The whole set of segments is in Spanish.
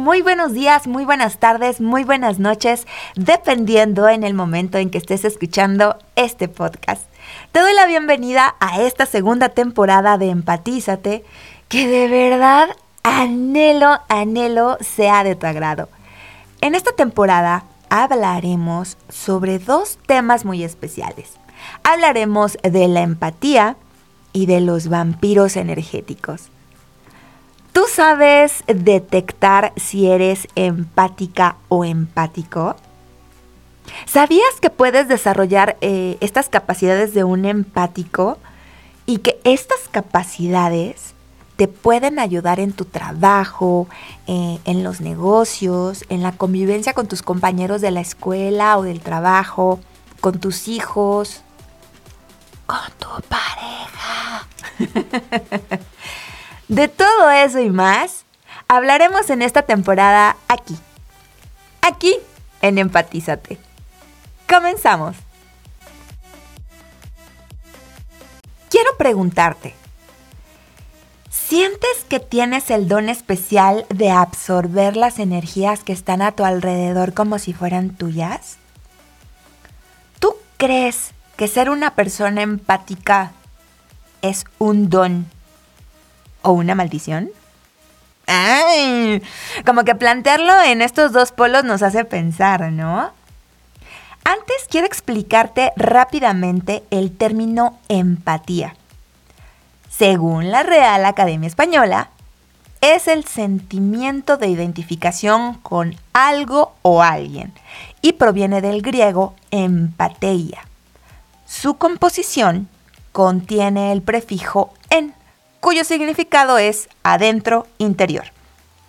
muy buenos días, muy buenas tardes, muy buenas noches, dependiendo en el momento en que estés escuchando este podcast. Te doy la bienvenida a esta segunda temporada de Empatízate, que de verdad anhelo, anhelo sea de tu agrado. En esta temporada hablaremos sobre dos temas muy especiales. Hablaremos de la empatía y de los vampiros energéticos. ¿Tú sabes detectar si eres empática o empático? ¿Sabías que puedes desarrollar eh, estas capacidades de un empático y que estas capacidades te pueden ayudar en tu trabajo, eh, en los negocios, en la convivencia con tus compañeros de la escuela o del trabajo, con tus hijos, con tu pareja? De todo eso y más, hablaremos en esta temporada aquí. Aquí en Empatízate. Comenzamos. Quiero preguntarte, ¿sientes que tienes el don especial de absorber las energías que están a tu alrededor como si fueran tuyas? ¿Tú crees que ser una persona empática es un don o una maldición? Ay, como que plantearlo en estos dos polos nos hace pensar, ¿no? Antes quiero explicarte rápidamente el término empatía. Según la Real Academia Española, es el sentimiento de identificación con algo o alguien y proviene del griego empateia. Su composición contiene el prefijo en cuyo significado es adentro interior,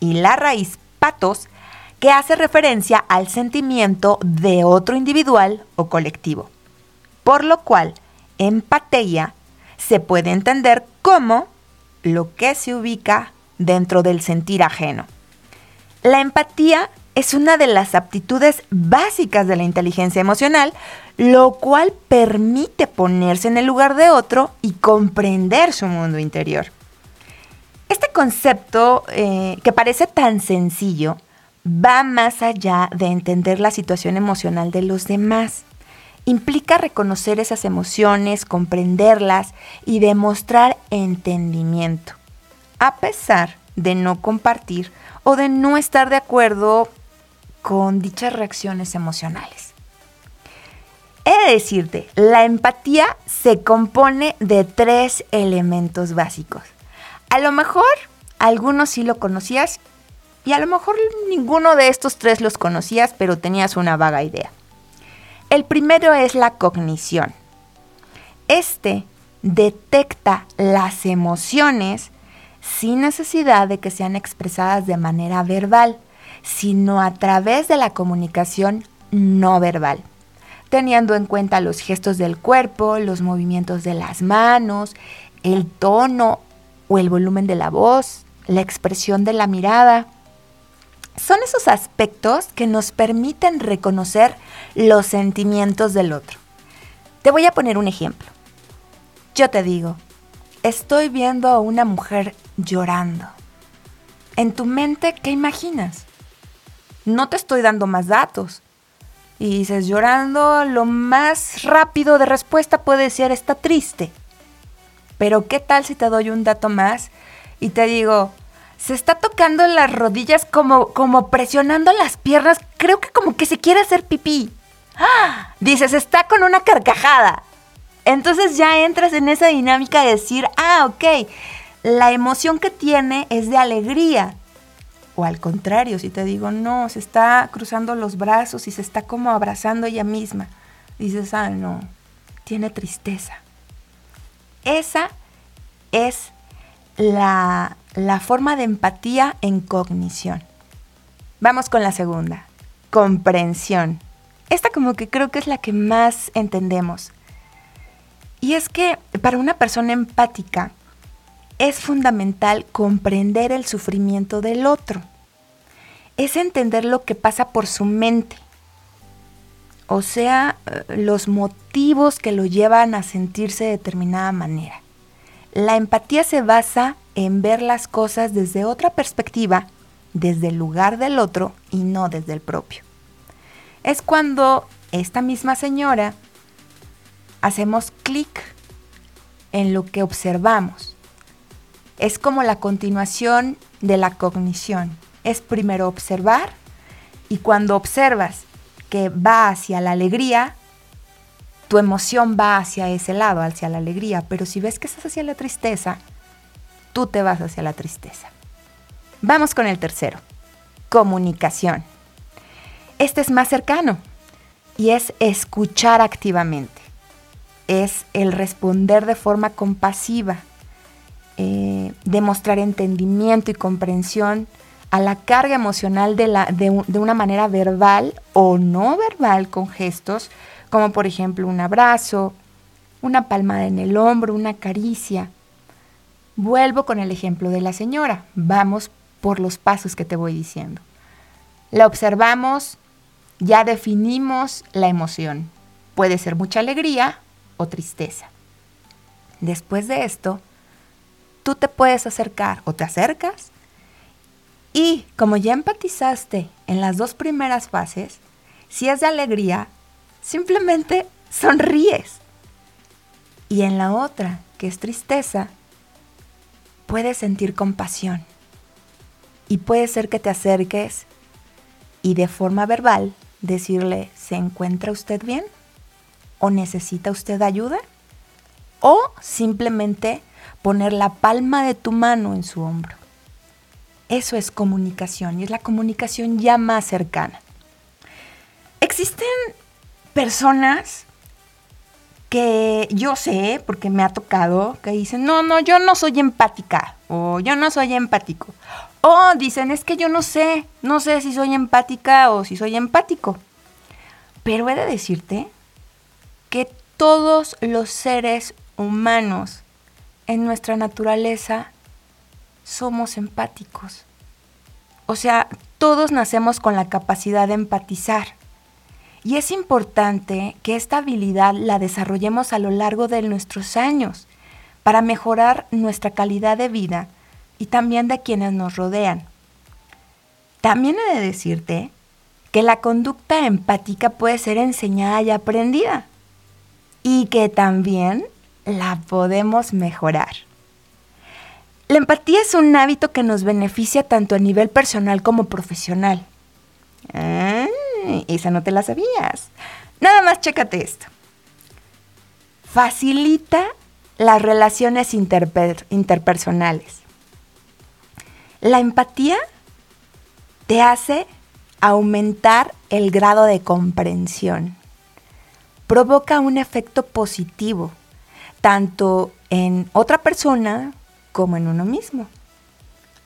y la raíz patos, que hace referencia al sentimiento de otro individual o colectivo. Por lo cual, empatía se puede entender como lo que se ubica dentro del sentir ajeno. La empatía es una de las aptitudes básicas de la inteligencia emocional, lo cual permite ponerse en el lugar de otro y comprender su mundo interior. Este concepto, eh, que parece tan sencillo, va más allá de entender la situación emocional de los demás. Implica reconocer esas emociones, comprenderlas y demostrar entendimiento, a pesar de no compartir o de no estar de acuerdo con dichas reacciones emocionales. He de decirte, la empatía se compone de tres elementos básicos. A lo mejor algunos sí lo conocías y a lo mejor ninguno de estos tres los conocías, pero tenías una vaga idea. El primero es la cognición. Este detecta las emociones sin necesidad de que sean expresadas de manera verbal sino a través de la comunicación no verbal, teniendo en cuenta los gestos del cuerpo, los movimientos de las manos, el tono o el volumen de la voz, la expresión de la mirada. Son esos aspectos que nos permiten reconocer los sentimientos del otro. Te voy a poner un ejemplo. Yo te digo, estoy viendo a una mujer llorando. En tu mente, ¿qué imaginas? No te estoy dando más datos. Y dices, llorando, lo más rápido de respuesta puede ser, está triste. Pero ¿qué tal si te doy un dato más y te digo, se está tocando las rodillas como, como presionando las piernas, creo que como que se quiere hacer pipí. ¡Ah! Dices, está con una carcajada. Entonces ya entras en esa dinámica de decir, ah, ok, la emoción que tiene es de alegría. O al contrario, si te digo, no, se está cruzando los brazos y se está como abrazando ella misma, dices, ah, no, tiene tristeza. Esa es la, la forma de empatía en cognición. Vamos con la segunda, comprensión. Esta como que creo que es la que más entendemos. Y es que para una persona empática, es fundamental comprender el sufrimiento del otro. Es entender lo que pasa por su mente. O sea, eh, los motivos que lo llevan a sentirse de determinada manera. La empatía se basa en ver las cosas desde otra perspectiva desde el lugar del otro y no desde el propio. Es cuando esta misma señora hacemos clic en lo que observamos. Es como la continuación de la cognición. Es primero observar y cuando observas que va hacia la alegría, tu emoción va hacia ese lado, hacia la alegría. Pero si ves que estás hacia la tristeza, tú te vas hacia la tristeza. Vamos con el tercero. Comunicación. Este es más cercano y es escuchar activamente. Es el responder de forma compasiva, eh, demostrar entendimiento y comprensión a la carga emocional de, la, de, de una manera verbal o no verbal con gestos, como por ejemplo un abrazo, una palmada en el hombro, una caricia. Vuelvo con el ejemplo de la señora. Vamos por los pasos que te voy diciendo. La observamos, ya definimos la emoción. Puede ser mucha alegría o tristeza. Después de esto, tú te puedes acercar o te acercas y como ya empatizaste en las dos primeras fases, si es de alegría, simplemente sonríes. Y en la otra, que es tristeza, puedes sentir compasión. Y puede ser que te acerques y de forma verbal decirle, ¿se encuentra usted bien? ¿O necesita usted ayuda? O simplemente poner la palma de tu mano en su hombro. Eso es comunicación y es la comunicación ya más cercana. Existen personas que yo sé, porque me ha tocado, que dicen, no, no, yo no soy empática, o yo no soy empático. O dicen, es que yo no sé, no sé si soy empática o si soy empático. Pero he de decirte que todos los seres humanos en nuestra naturaleza somos empáticos. O sea, todos nacemos con la capacidad de empatizar. Y es importante que esta habilidad la desarrollemos a lo largo de nuestros años para mejorar nuestra calidad de vida y también de quienes nos rodean. También he de decirte que la conducta empática puede ser enseñada y aprendida y que también la podemos mejorar. La empatía es un hábito que nos beneficia tanto a nivel personal como profesional. Ah, esa no te la sabías. Nada más chécate esto. Facilita las relaciones interpersonales. La empatía te hace aumentar el grado de comprensión. Provoca un efecto positivo, tanto en otra persona como en uno mismo.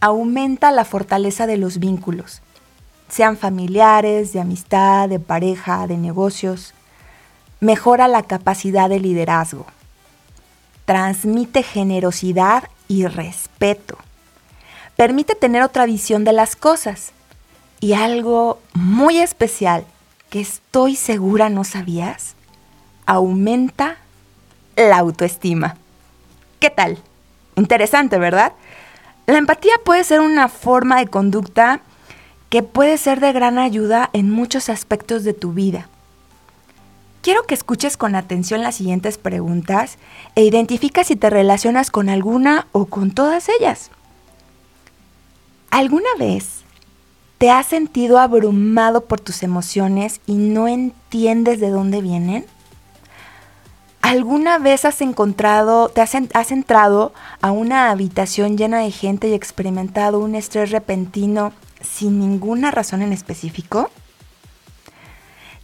Aumenta la fortaleza de los vínculos, sean familiares, de amistad, de pareja, de negocios. Mejora la capacidad de liderazgo. Transmite generosidad y respeto. Permite tener otra visión de las cosas. Y algo muy especial que estoy segura no sabías, aumenta la autoestima. ¿Qué tal? Interesante, ¿verdad? La empatía puede ser una forma de conducta que puede ser de gran ayuda en muchos aspectos de tu vida. Quiero que escuches con atención las siguientes preguntas e identifica si te relacionas con alguna o con todas ellas. ¿Alguna vez te has sentido abrumado por tus emociones y no entiendes de dónde vienen? ¿Alguna vez has encontrado, te has, has, entrado a una habitación llena de gente y experimentado un estrés repentino sin ninguna razón en específico?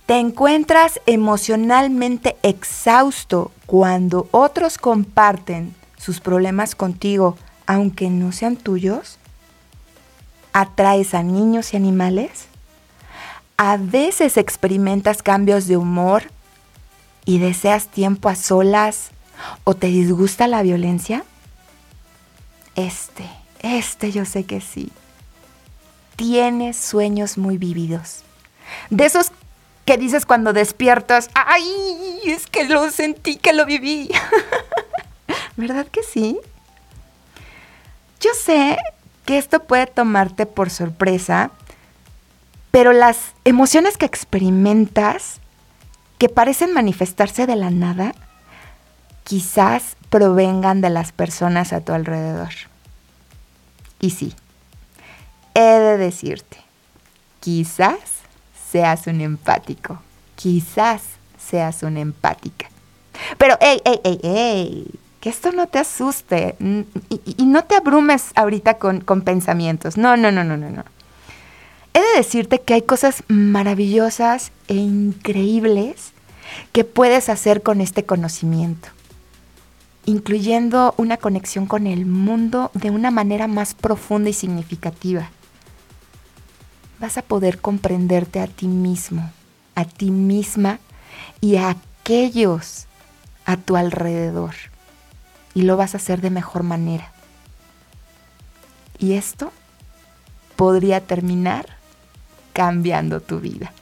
¿Te encuentras emocionalmente exhausto cuando otros comparten sus problemas contigo, aunque no sean tuyos? ¿Atraes a niños y animales? ¿A veces experimentas cambios de humor y deseas tiempo a solas o te disgusta la violencia? Este, este yo sé que sí. Tienes sueños muy vividos. De esos que dices cuando despiertas, ay, es que lo sentí, que lo viví. ¿Verdad que sí? Yo sé que esto puede tomarte por sorpresa, pero las emociones que experimentas, que parecen manifestarse de la nada, quizás provengan de las personas a tu alrededor. Y sí, he de decirte, quizás seas un empático, quizás seas una empática. Pero, hey, hey, hey, hey, que esto no te asuste y, no te abrumes ahorita con, con pensamientos. No, no, no, no, no, no. He de decirte que hay cosas maravillosas e increíbles que puedes hacer con este conocimiento incluyendo una conexión con el mundo de una manera más profunda y significativa. Vas a poder comprenderte a ti mismo, a ti misma y a aquellos a tu alrededor. Y lo vas a hacer de mejor manera. Y esto podría terminar cambiando tu vida.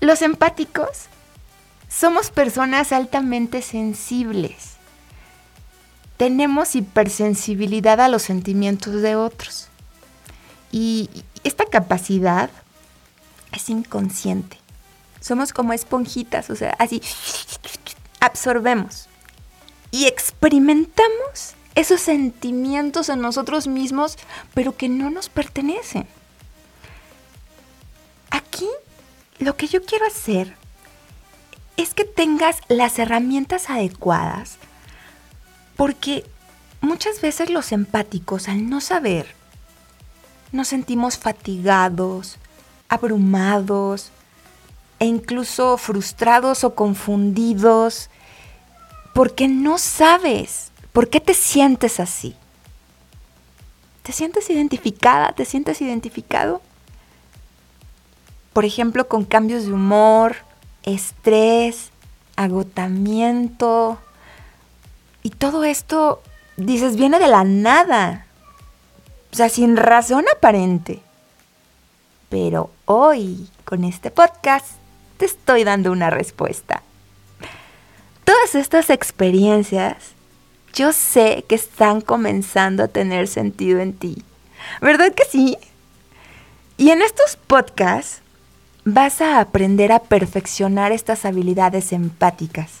Los empáticos somos personas altamente sensibles. Tenemos hipersensibilidad a los sentimientos de otros. Y esta capacidad es inconsciente. Somos como esponjitas, o sea, así absorbemos y experimentamos esos sentimientos en nosotros mismos, pero que no nos pertenecen. Lo que yo quiero hacer es que tengas las herramientas adecuadas, porque muchas veces los empáticos, al no saber, nos sentimos fatigados, abrumados e incluso frustrados o confundidos, porque no sabes por qué te sientes así. ¿Te sientes identificada? ¿Te sientes identificado? Por ejemplo, con cambios de humor, estrés, agotamiento. Y todo esto, dices, viene de la nada. O sea, sin razón aparente. Pero hoy, con este podcast, te estoy dando una respuesta. Todas estas experiencias, yo sé que están comenzando a tener sentido en ti. ¿Verdad que sí? Y en estos podcasts vas a aprender a perfeccionar estas habilidades empáticas,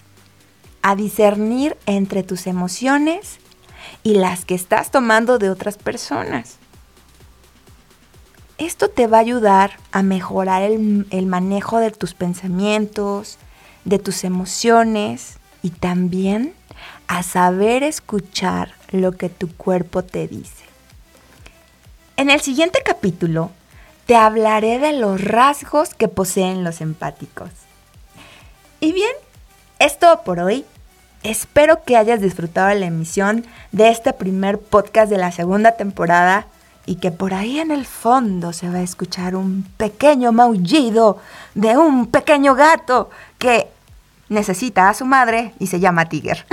a discernir entre tus emociones y las que estás tomando de otras personas. Esto te va a ayudar a mejorar el, manejo de tus pensamientos, de tus emociones y también a saber escuchar lo que tu cuerpo te dice. En el siguiente capítulo te hablaré de los rasgos que poseen los empáticos. Y bien, es todo por hoy. Espero que hayas disfrutado la emisión de este primer podcast de la segunda temporada y que por ahí en el fondo se va a escuchar un pequeño maullido de un pequeño gato que necesita a su madre y se llama Tiger.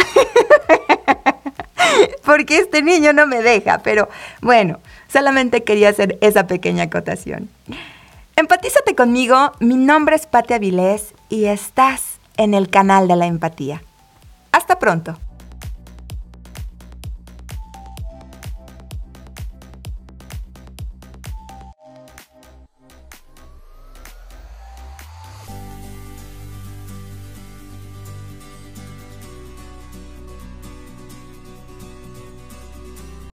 Porque este niño no me deja, pero bueno, Solamente quería hacer esa pequeña acotación. Empatízate conmigo, mi nombre es Patti Avilés y estás en el canal de la empatía. Hasta pronto.